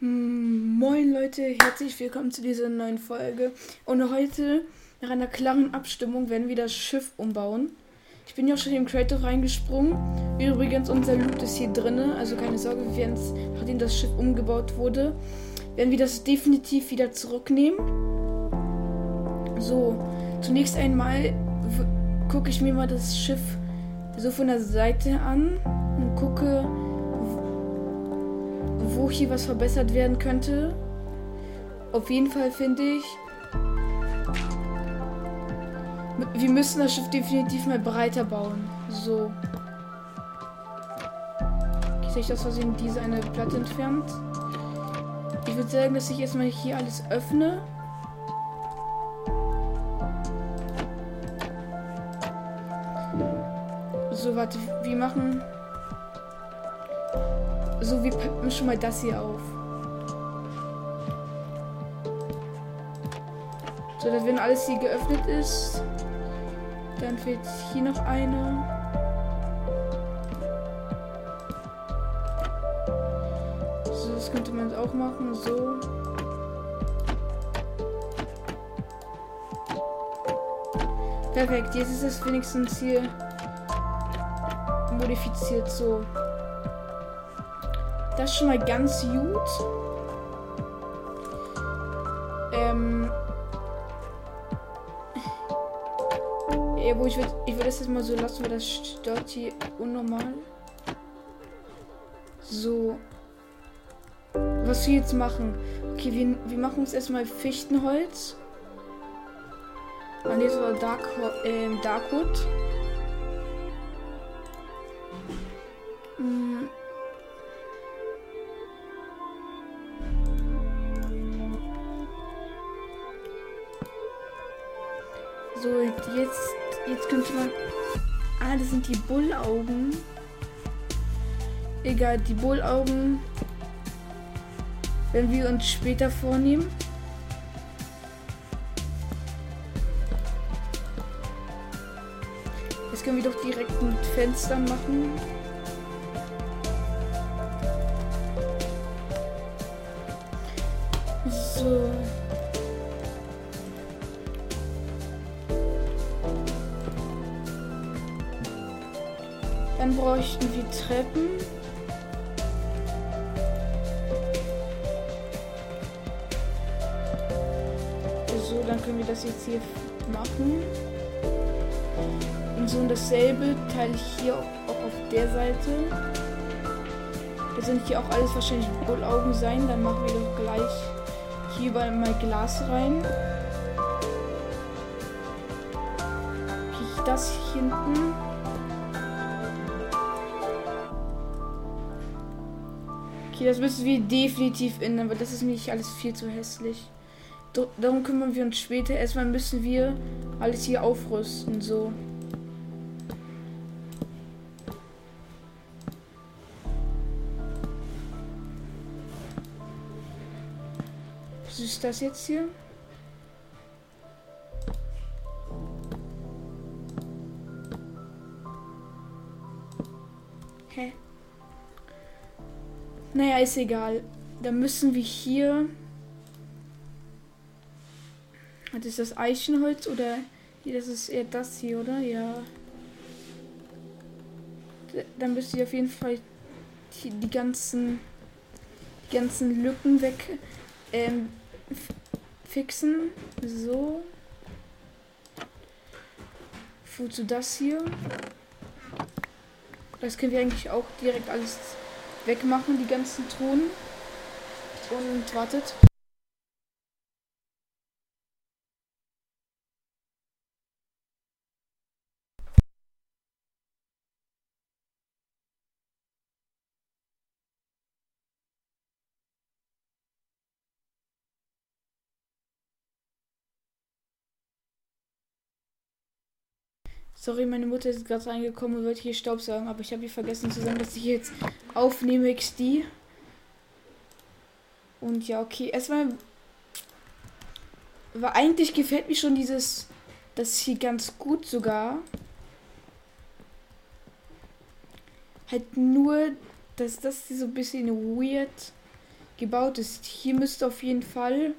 Hm, Moin Leute, herzlich willkommen zu dieser neuen Folge. Und heute, nach einer klaren Abstimmung, werden wir das Schiff umbauen. Ich bin ja auch schon im Creator reingesprungen. Übrigens, unser Loot ist hier drinne, also keine Sorge, wir werden nachdem das Schiff umgebaut wurde, werden wir das definitiv wieder zurücknehmen. So, zunächst einmal gucke ich mir mal das Schiff so von der Seite an und gucke, wo hier was verbessert werden könnte. Auf jeden Fall finde ich, wir müssen das Schiff definitiv mal breiter bauen. So. Ich sehe das Versehen diese eine Platte entfernt. Ich würde sagen, dass ich erstmal hier alles öffne. So, warte, wir machen. So, wir peppen schon mal das hier auf. So, dass wenn alles hier geöffnet ist, dann fehlt hier noch eine. So, das könnte man auch machen. So. Perfekt, jetzt ist es wenigstens hier modifiziert so. Das ist schon mal ganz gut. Ähm. Ja, wo ich würde ich würd das jetzt mal so lassen, weil das stört hier unnormal. So. Was wir jetzt machen. Okay, wir, wir machen uns erstmal Fichtenholz. An dieser Dark, äh, Darkwood. Die Bullaugen. Egal, die Bullaugen werden wir uns später vornehmen. Jetzt können wir doch direkt mit Fenstern machen. So. Dann bräuchten wir Treppen. So, dann können wir das jetzt hier machen. Und so und dasselbe teile ich hier auch auf der Seite. Das sind hier auch alles wahrscheinlich Bullaugen sein. Dann machen wir doch gleich hier überall mal Glas rein. Das hier hinten. Okay, das müssen wir definitiv ändern, weil das ist nämlich alles viel zu hässlich. Darum kümmern wir uns später. Erstmal müssen wir alles hier aufrüsten, so. Was ist das jetzt hier? Hä? Naja, ist egal. Dann müssen wir hier. Das ist das Eichenholz oder das ist eher das hier, oder? Ja. Dann müsst ihr auf jeden Fall die, die ganzen die ganzen Lücken weg ähm, fixen. So. Wozu das hier? Das können wir eigentlich auch direkt alles wegmachen, die ganzen Ton. Und wartet. Sorry, meine Mutter ist gerade reingekommen und wollte hier Staubsaugen, aber ich habe ihr vergessen zu sagen, dass ich jetzt aufnehme XD. Und ja, okay. Erstmal. Aber eigentlich gefällt mir schon dieses. Das hier ganz gut sogar. Halt nur, dass das hier so ein bisschen weird gebaut ist. Hier müsste auf jeden Fall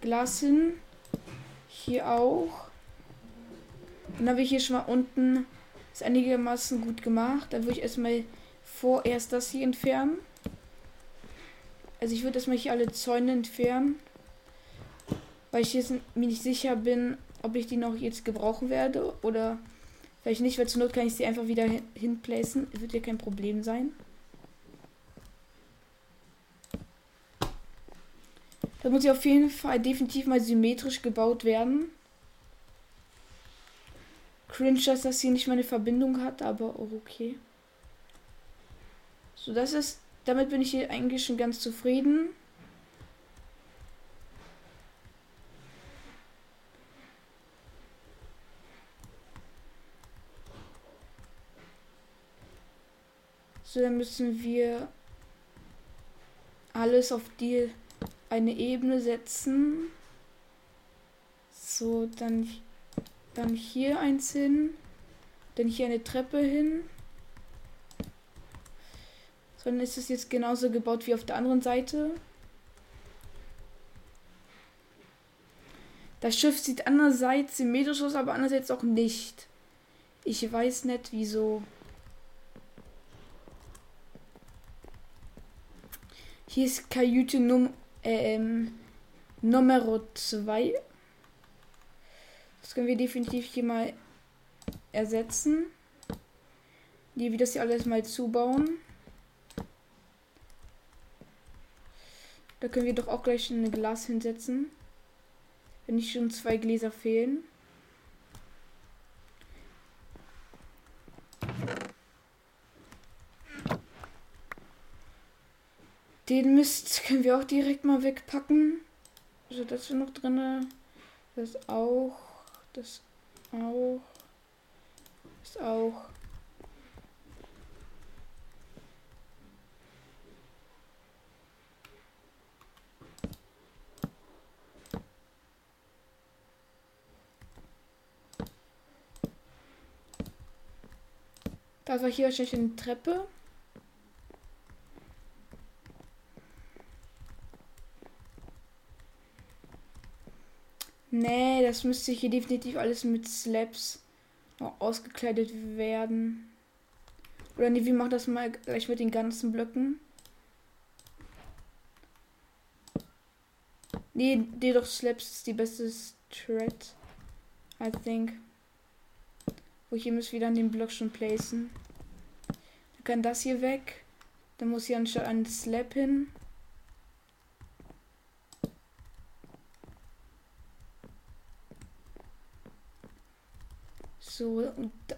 Glas hin. Hier auch. Dann habe ich hier schon mal unten ist einigermaßen gut gemacht. Dann würde ich erstmal vorerst das hier entfernen. Also ich würde erstmal hier alle Zäune entfernen. Weil ich jetzt mir nicht sicher bin, ob ich die noch jetzt gebrauchen werde oder vielleicht nicht, weil zur Not kann ich sie einfach wieder hinplacen. Wird ja kein Problem sein. Da muss sie auf jeden Fall definitiv mal symmetrisch gebaut werden. Cringe, dass das hier nicht mal eine Verbindung hat, aber okay. So, das ist. Damit bin ich hier eigentlich schon ganz zufrieden. So, dann müssen wir alles auf die eine Ebene setzen. So, dann, dann hier eins hin. Dann hier eine Treppe hin. Dann ist es jetzt genauso gebaut wie auf der anderen Seite. Das Schiff sieht einerseits symmetrisch aus, aber andererseits auch nicht. Ich weiß nicht wieso. Hier ist Kajüte Num ähm, Nummer 2. Das können wir definitiv hier mal ersetzen. Die wie das hier alles mal zubauen. Da können wir doch auch gleich ein Glas hinsetzen. Wenn nicht schon zwei Gläser fehlen. Den Mist können wir auch direkt mal wegpacken. Also das ist noch drin. Das auch. Das auch. Das auch. Da war hier wahrscheinlich eine Treppe. Nee, das müsste hier definitiv alles mit Slaps ausgekleidet werden. Oder nee, wie macht das mal gleich mit den ganzen Blöcken? Nee, die doch Slaps ist die beste Thread. I think. Wo hier muss wieder an den Block schon placen. Dann kann das hier weg. Dann muss hier anstatt ein Slap hin. So, und da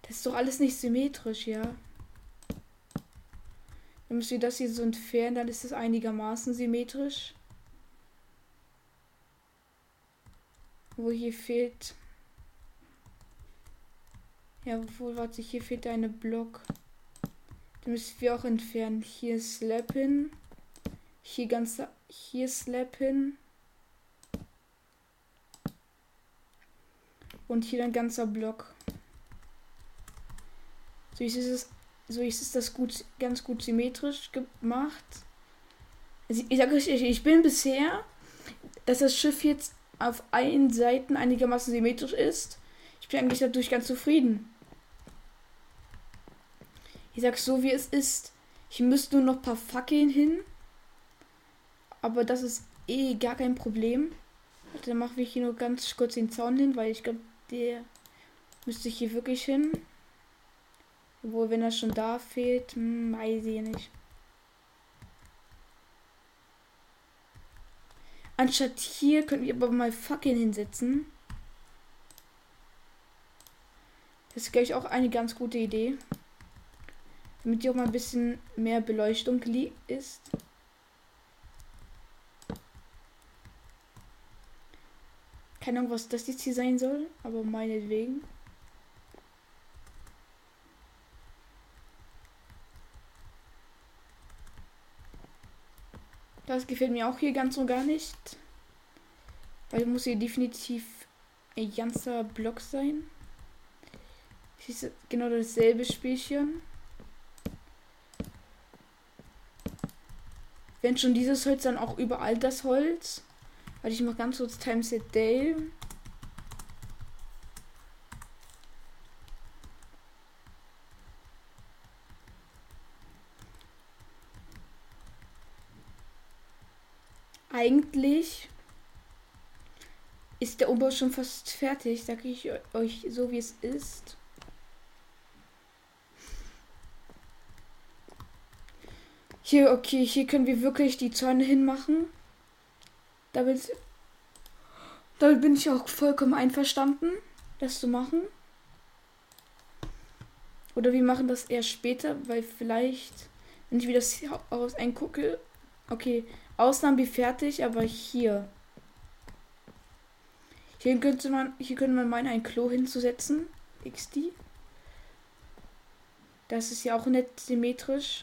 Das ist doch alles nicht symmetrisch, ja. Dann müssen wir das hier so entfernen, dann ist es einigermaßen symmetrisch. Wo hier fehlt. Ja, wohl, warte, hier fehlt eine Block. Den müssen wir auch entfernen. Hier Slap hin. Hier ganz. Hier Slap Und hier ein ganzer Block. So ist es, so ist das gut, ganz gut symmetrisch gemacht. Also ich sage euch, ich bin bisher, dass das Schiff jetzt auf allen Seiten einigermaßen symmetrisch ist. Ich bin eigentlich dadurch ganz zufrieden. Ich sag so wie es ist. Ich müsste nur noch ein paar Fackeln hin. Aber das ist eh gar kein Problem. Dann machen wir hier nur ganz kurz den Zaun hin, weil ich glaube, der müsste hier wirklich hin. Obwohl, wenn er schon da fehlt, hm, weiß ich nicht. Anstatt hier könnten wir aber mal fucking hinsetzen. Das ist, glaube ich, auch eine ganz gute Idee. Damit hier auch mal ein bisschen mehr Beleuchtung ist. Keine Ahnung, was das jetzt hier sein soll, aber meinetwegen. Das gefällt mir auch hier ganz und gar nicht. Weil muss hier definitiv ein ganzer Block sein. Das genau dasselbe Spielchen. Wenn schon dieses Holz, dann auch überall das Holz. Warte, ich mache ganz kurz Timeset Day. Eigentlich ist der Umbau schon fast fertig, sage ich euch so wie es ist. Hier, okay, hier können wir wirklich die Zäune hinmachen. Damit, damit bin ich auch vollkommen einverstanden, das zu machen. Oder wir machen das erst später, weil vielleicht, wenn ich mir das aus eingucke, okay, Ausnahmen wie fertig, aber hier. Hier könnte man, hier könnte man meinen, ein Klo hinzusetzen. XD. Das ist ja auch nicht symmetrisch.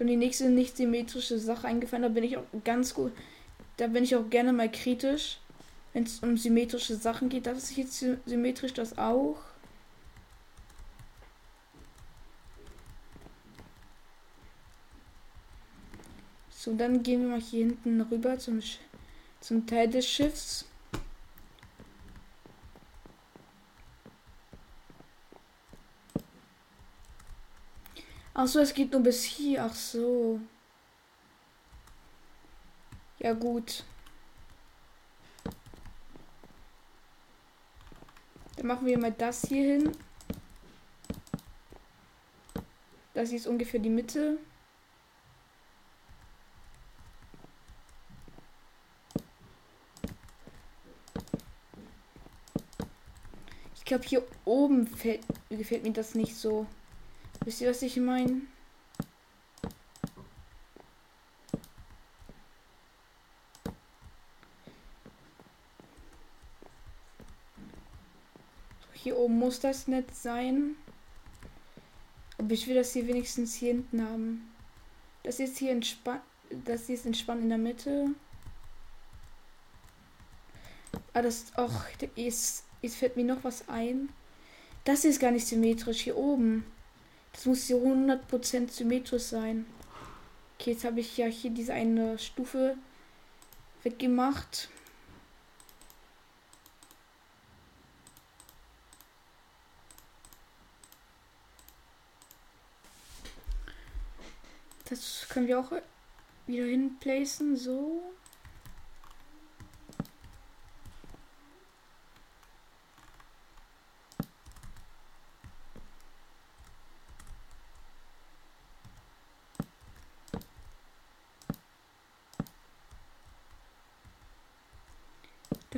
Schon die nächste nicht symmetrische Sache eingefallen. Da bin ich auch ganz gut. Da bin ich auch gerne mal kritisch. Wenn es um symmetrische Sachen geht. Das ist jetzt symmetrisch, das auch. So, dann gehen wir mal hier hinten rüber zum, zum Teil des Schiffs. Ach so, es geht nur bis hier. Ach so. Ja gut. Dann machen wir mal das hier hin. Das hier ist ungefähr die Mitte. glaube, hier oben fällt, gefällt mir das nicht so. Wisst ihr, was ich meine? Hier oben muss das nicht sein. Aber ich will das hier wenigstens hier hinten haben. Das ist hier entspannt. Das ist entspannt in der Mitte. Ah, das. Och, ist Jetzt fällt mir noch was ein. Das ist gar nicht symmetrisch hier oben. Das muss hier 100% symmetrisch sein. Okay, jetzt habe ich ja hier diese eine Stufe weggemacht. Das können wir auch wieder hinplacen. So.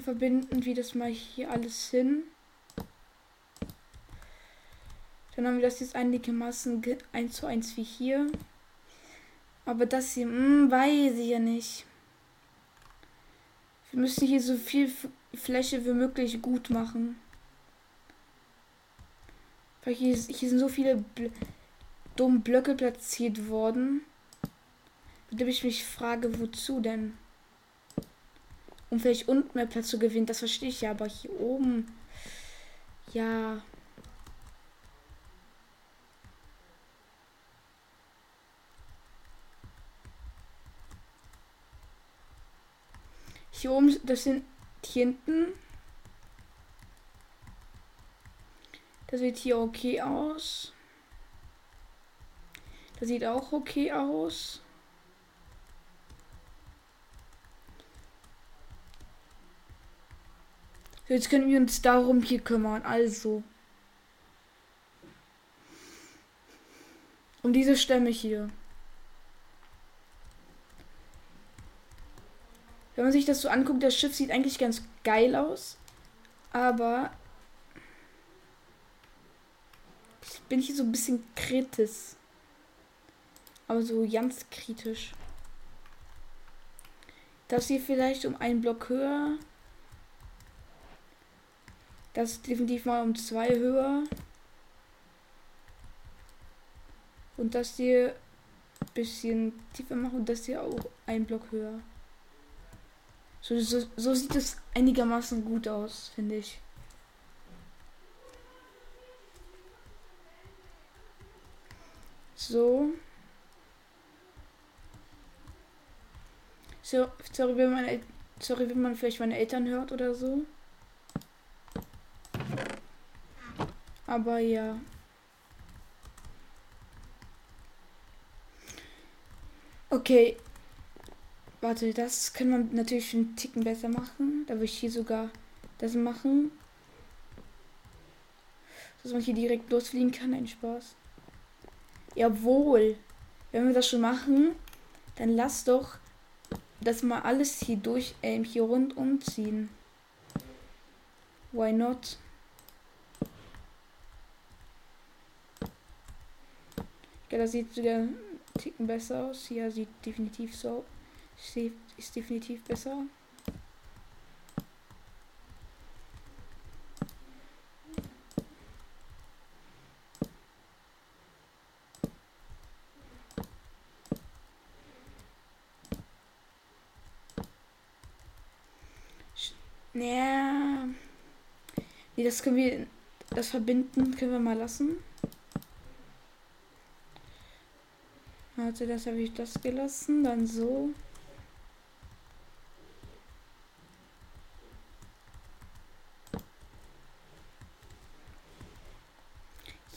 Verbinden wir das mal hier alles hin. Dann haben wir das jetzt einigermaßen 1 zu 1 wie hier. Aber das hier, mh, hm, weiß ich ja nicht. Wir müssen hier so viel Fläche wie möglich gut machen. Weil hier, hier sind so viele Bl dumme Blöcke platziert worden. Mit dem ich mich frage, wozu denn? Um vielleicht unten mehr Platz zu gewinnen. Das verstehe ich ja, aber hier oben. Ja. Hier oben, das sind hier hinten. Das sieht hier okay aus. Das sieht auch okay aus. Jetzt können wir uns darum hier kümmern. Also. Um diese Stämme hier. Wenn man sich das so anguckt, das Schiff sieht eigentlich ganz geil aus. Aber ich bin hier so ein bisschen kritisch. Aber so ganz kritisch. Das hier vielleicht um einen Block höher. Das ist definitiv mal um zwei höher. Und das hier ein bisschen tiefer machen und das hier auch ein Block höher. So, so, so sieht es einigermaßen gut aus, finde ich. So. So, sorry, wenn man, sorry, wenn man vielleicht meine Eltern hört oder so. Aber ja. Okay. Warte, das kann man natürlich einen Ticken besser machen. Da würde ich hier sogar das machen. Dass man hier direkt losfliegen kann. Ein Spaß. Jawohl. Wenn wir das schon machen, dann lass doch das mal alles hier durch, ähm, hier rund umziehen. Why not? Ja, das sieht sogar einen Ticken besser aus. Hier sieht definitiv so. Ist definitiv besser. Ja. Nee, das können wir. Das verbinden können wir mal lassen. Also das habe ich das gelassen. Dann so.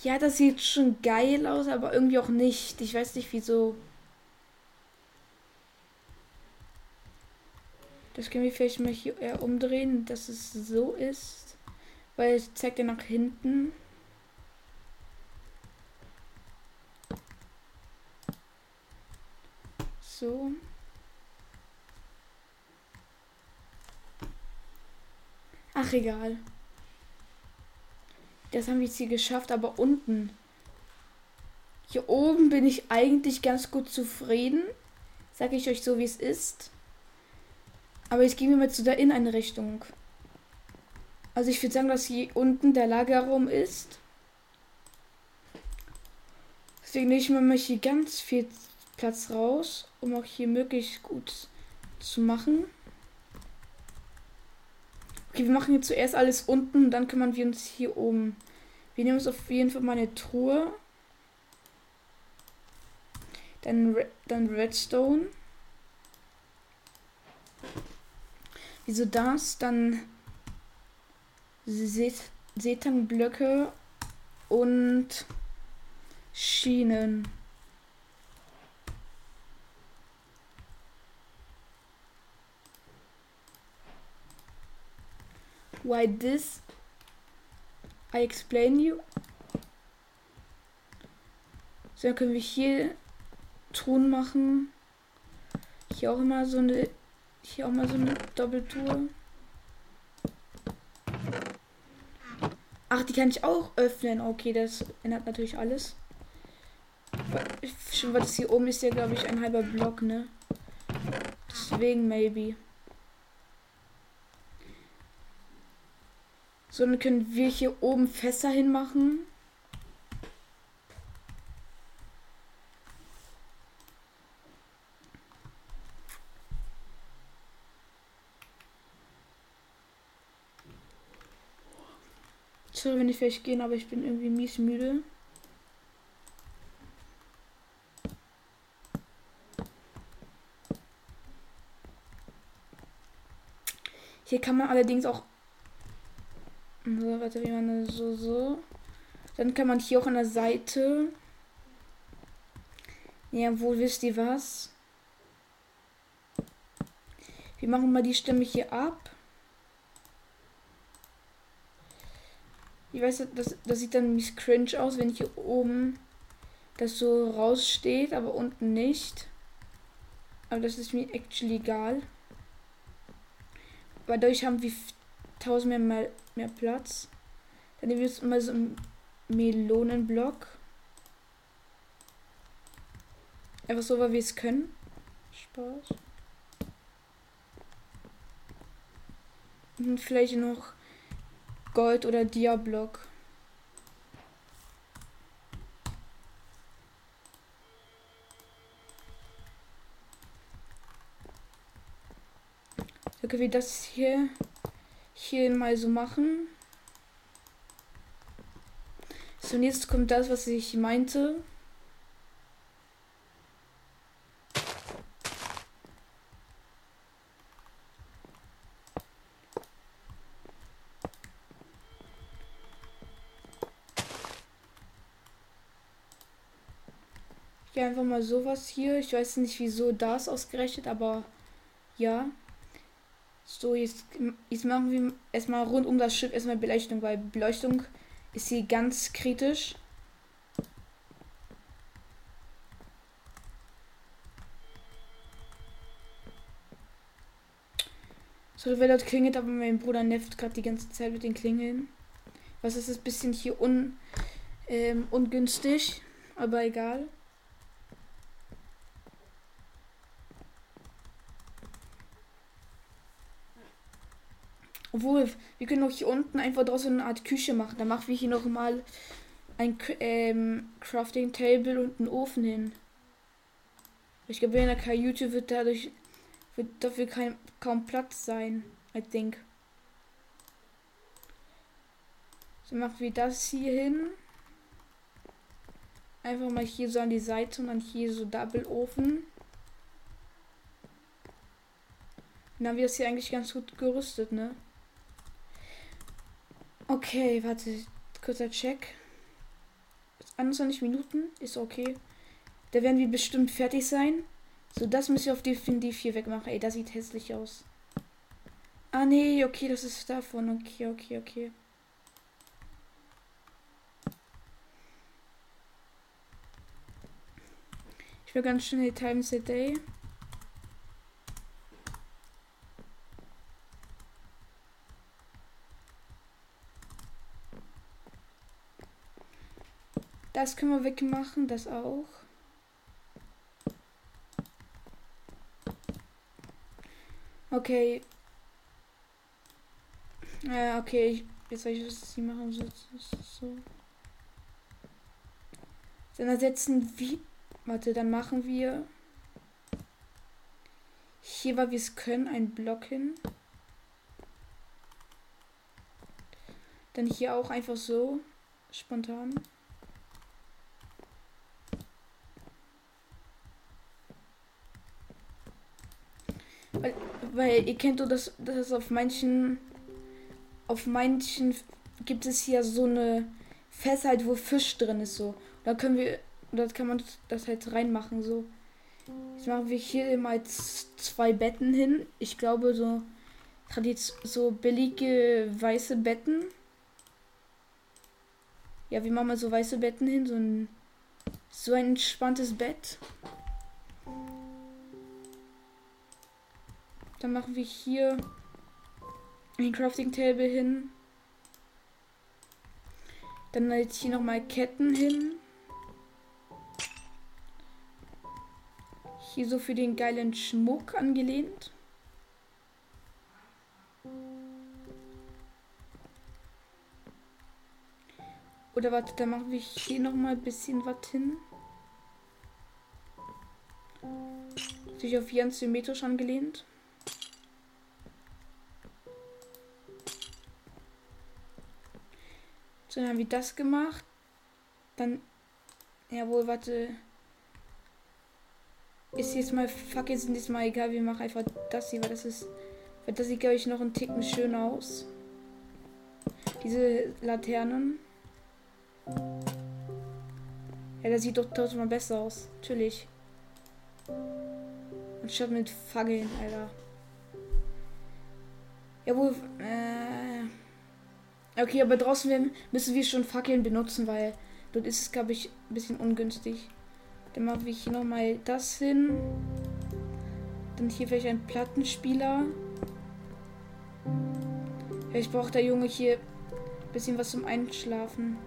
Ja, das sieht schon geil aus, aber irgendwie auch nicht. Ich weiß nicht wieso. Das können wir vielleicht mal hier eher umdrehen, dass es so ist. Weil es zeigt ja nach hinten. So. Ach, egal. Das haben wir jetzt hier geschafft, aber unten. Hier oben bin ich eigentlich ganz gut zufrieden. Sage ich euch so, wie es ist. Aber jetzt gehen wir mal zu der Inneneinrichtung. Also ich würde sagen, dass hier unten der Lagerraum ist. Deswegen nehme ich mir hier ganz viel Platz raus, um auch hier möglichst gut zu machen. Okay, wir machen jetzt zuerst alles unten, dann kümmern wir uns hier oben. Wir nehmen uns auf jeden Fall mal eine Truhe. Dann, dann Redstone. Wieso das? Dann Setanblöcke und Schienen. Why this? I explain you. So, dann können wir hier Truhen machen. Hier auch immer so eine hier auch mal so eine Doppeltour. Ach, die kann ich auch öffnen. Okay, das ändert natürlich alles. Schon das hier oben ist ja, glaube ich, ein halber Block, ne? Deswegen maybe. So, dann können wir hier oben Fässer hinmachen. Sorry, wenn ich vielleicht gehen, aber ich bin irgendwie mies müde. Hier kann man allerdings auch. So, warte, wie man so, so. Dann kann man hier auch an der Seite. Ja, wo wisst ihr was? Wir machen mal die Stimme hier ab. Ich weiß, das, das sieht dann mies cringe aus, wenn hier oben das so raussteht, aber unten nicht. Aber das ist mir actually egal. Weil dadurch haben wir tausend mehr, mehr, mehr Platz. Dann nehmen wir jetzt mal so einen Melonenblock. Einfach so, weil wir es können. Spaß. Und vielleicht noch Gold- oder Diablock. Können wir das hier, hier mal so machen. Zunächst kommt das, was ich meinte. Hier einfach mal sowas hier. Ich weiß nicht, wieso das ausgerechnet, aber ja. So, jetzt, jetzt machen wir erstmal rund um das Schiff erstmal Beleuchtung, weil Beleuchtung ist hier ganz kritisch. So, wer dort klingelt, aber mein Bruder nervt gerade die ganze Zeit mit den Klingeln. Was ist das bisschen hier un, ähm, ungünstig, aber egal. Obwohl, wir können auch hier unten einfach draußen eine Art Küche machen. Dann machen wir hier nochmal ein ähm, Crafting Table und einen Ofen hin. Ich glaube, in der Kajüte wird dadurch wird dafür kein, kaum Platz sein. I think. So machen wir das hier hin. Einfach mal hier so an die Seite und dann hier so Double Ofen. Dann haben wir das hier eigentlich ganz gut gerüstet, ne? Okay, warte. Kurzer Check. 21 Minuten ist okay. Da werden wir bestimmt fertig sein. So, das müssen wir auf definitiv hier wegmachen. Ey, das sieht hässlich aus. Ah, nee, okay, das ist davon. Okay, okay, okay. Ich will ganz schnell Times a Day. Das können wir wegmachen, das auch. Okay. Ja, okay. Jetzt weiß ich, was sie machen. So, so. Dann ersetzen wir. Warte, dann machen wir. Hier, weil wir es können, ein Block hin. Dann hier auch einfach so. Spontan. Weil, weil ihr kennt doch das, das auf manchen, auf manchen gibt es hier so eine Fässer halt, wo Fisch drin ist so. Da können wir, da kann man das halt reinmachen so. Jetzt machen wir hier mal zwei Betten hin. Ich glaube so so billige weiße Betten. Ja, wir machen mal so weiße Betten hin, so ein so ein entspanntes Bett. Dann machen wir hier ein Crafting Table hin. Dann jetzt hier nochmal Ketten hin. Hier so für den geilen Schmuck angelehnt. Oder warte, dann machen wir hier nochmal ein bisschen was hin. Sich auf Jens symmetrisch angelehnt. So, dann haben wir das gemacht. Dann. Jawohl, warte. Ist jetzt mal. Fuck, jetzt ist mal egal. Wir machen einfach das hier, weil das ist. Weil das sieht, glaube ich, noch einen Ticken schöner aus. Diese Laternen. Ja, das sieht doch tausendmal besser aus. Natürlich. Anstatt mit Fackeln, Alter. Jawohl, äh. Okay, aber draußen müssen wir schon Fackeln benutzen, weil dort ist es, glaube ich, ein bisschen ungünstig. Dann mache ich hier nochmal das hin. Dann hier vielleicht ein Plattenspieler. Vielleicht braucht der Junge hier ein bisschen was zum Einschlafen.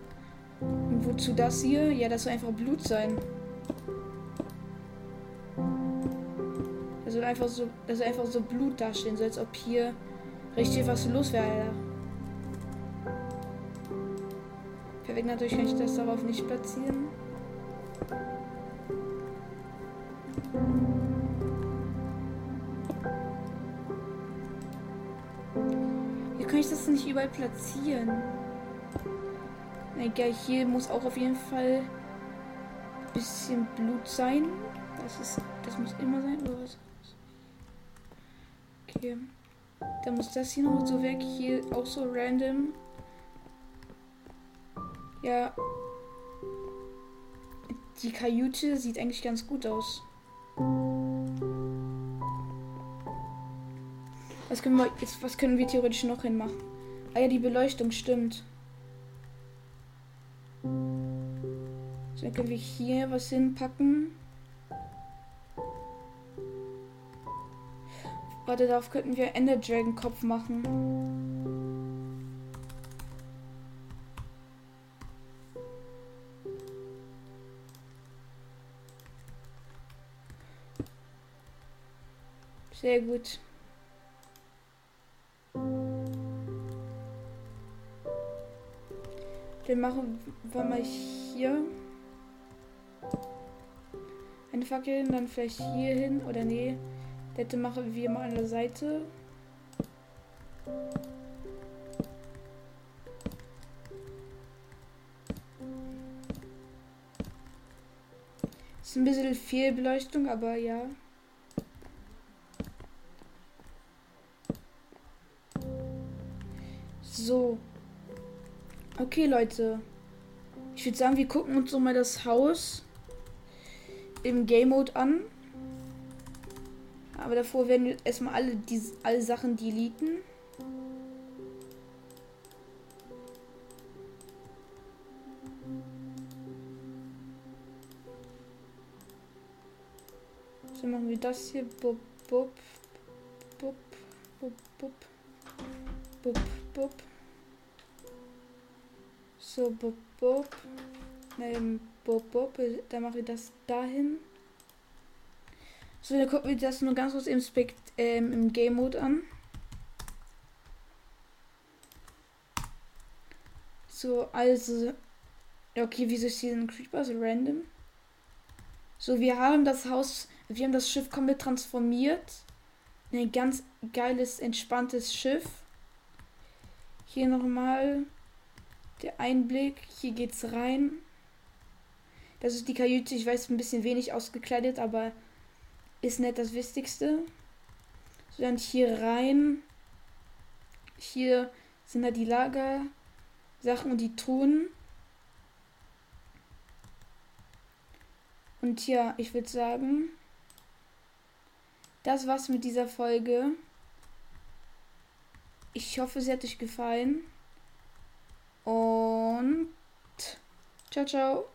Und wozu das hier? Ja, das soll einfach Blut sein. Das soll einfach so, das soll einfach so Blut dastehen, so als ob hier richtig was los wäre. Perfekt, natürlich kann ich das darauf nicht platzieren. Hier kann ich das nicht überall platzieren. Egal, hier muss auch auf jeden Fall ein bisschen Blut sein. Das ist, das muss immer sein, oder was? Okay. Dann muss das hier noch so weg. Hier auch so random. Ja. die Kajüte sieht eigentlich ganz gut aus. Was können wir jetzt, was können wir theoretisch noch hinmachen? Ah ja, die Beleuchtung stimmt. So, dann können wir hier was hinpacken. Warte, darauf könnten wir Ender Dragon Kopf machen. Sehr gut. Dann machen wir mal hier eine Fackel, dann vielleicht hier hin oder nee. Das machen wir mal an der Seite. Ist ein bisschen viel Beleuchtung, aber ja. So. Okay, Leute. Ich würde sagen, wir gucken uns so mal das Haus im Game Mode an. Aber davor werden wir erstmal alle, diese, alle Sachen deleten. So machen wir das hier. Bub, bub, bub, bub, bub, bub, bub. So, bub, bub. Ähm, bub, bub. Dann mache ich das dahin. So, dann gucken wir das nur ganz kurz im, Spekt ähm, im Game Mode an. So, also. Okay, wieso ist hier ein Creeper so random? So, wir haben das Haus, wir haben das Schiff komplett transformiert. Ein ganz geiles, entspanntes Schiff. Hier nochmal der Einblick. Hier geht's rein. Das ist die Kajüte. Ich weiß, ein bisschen wenig ausgekleidet, aber ist nicht das Wichtigste. So, dann hier rein. Hier sind da die Lager, Sachen und die Truhen. Und ja, ich würde sagen, das war's mit dieser Folge. Ich hoffe, sie hat euch gefallen. Und ciao, ciao.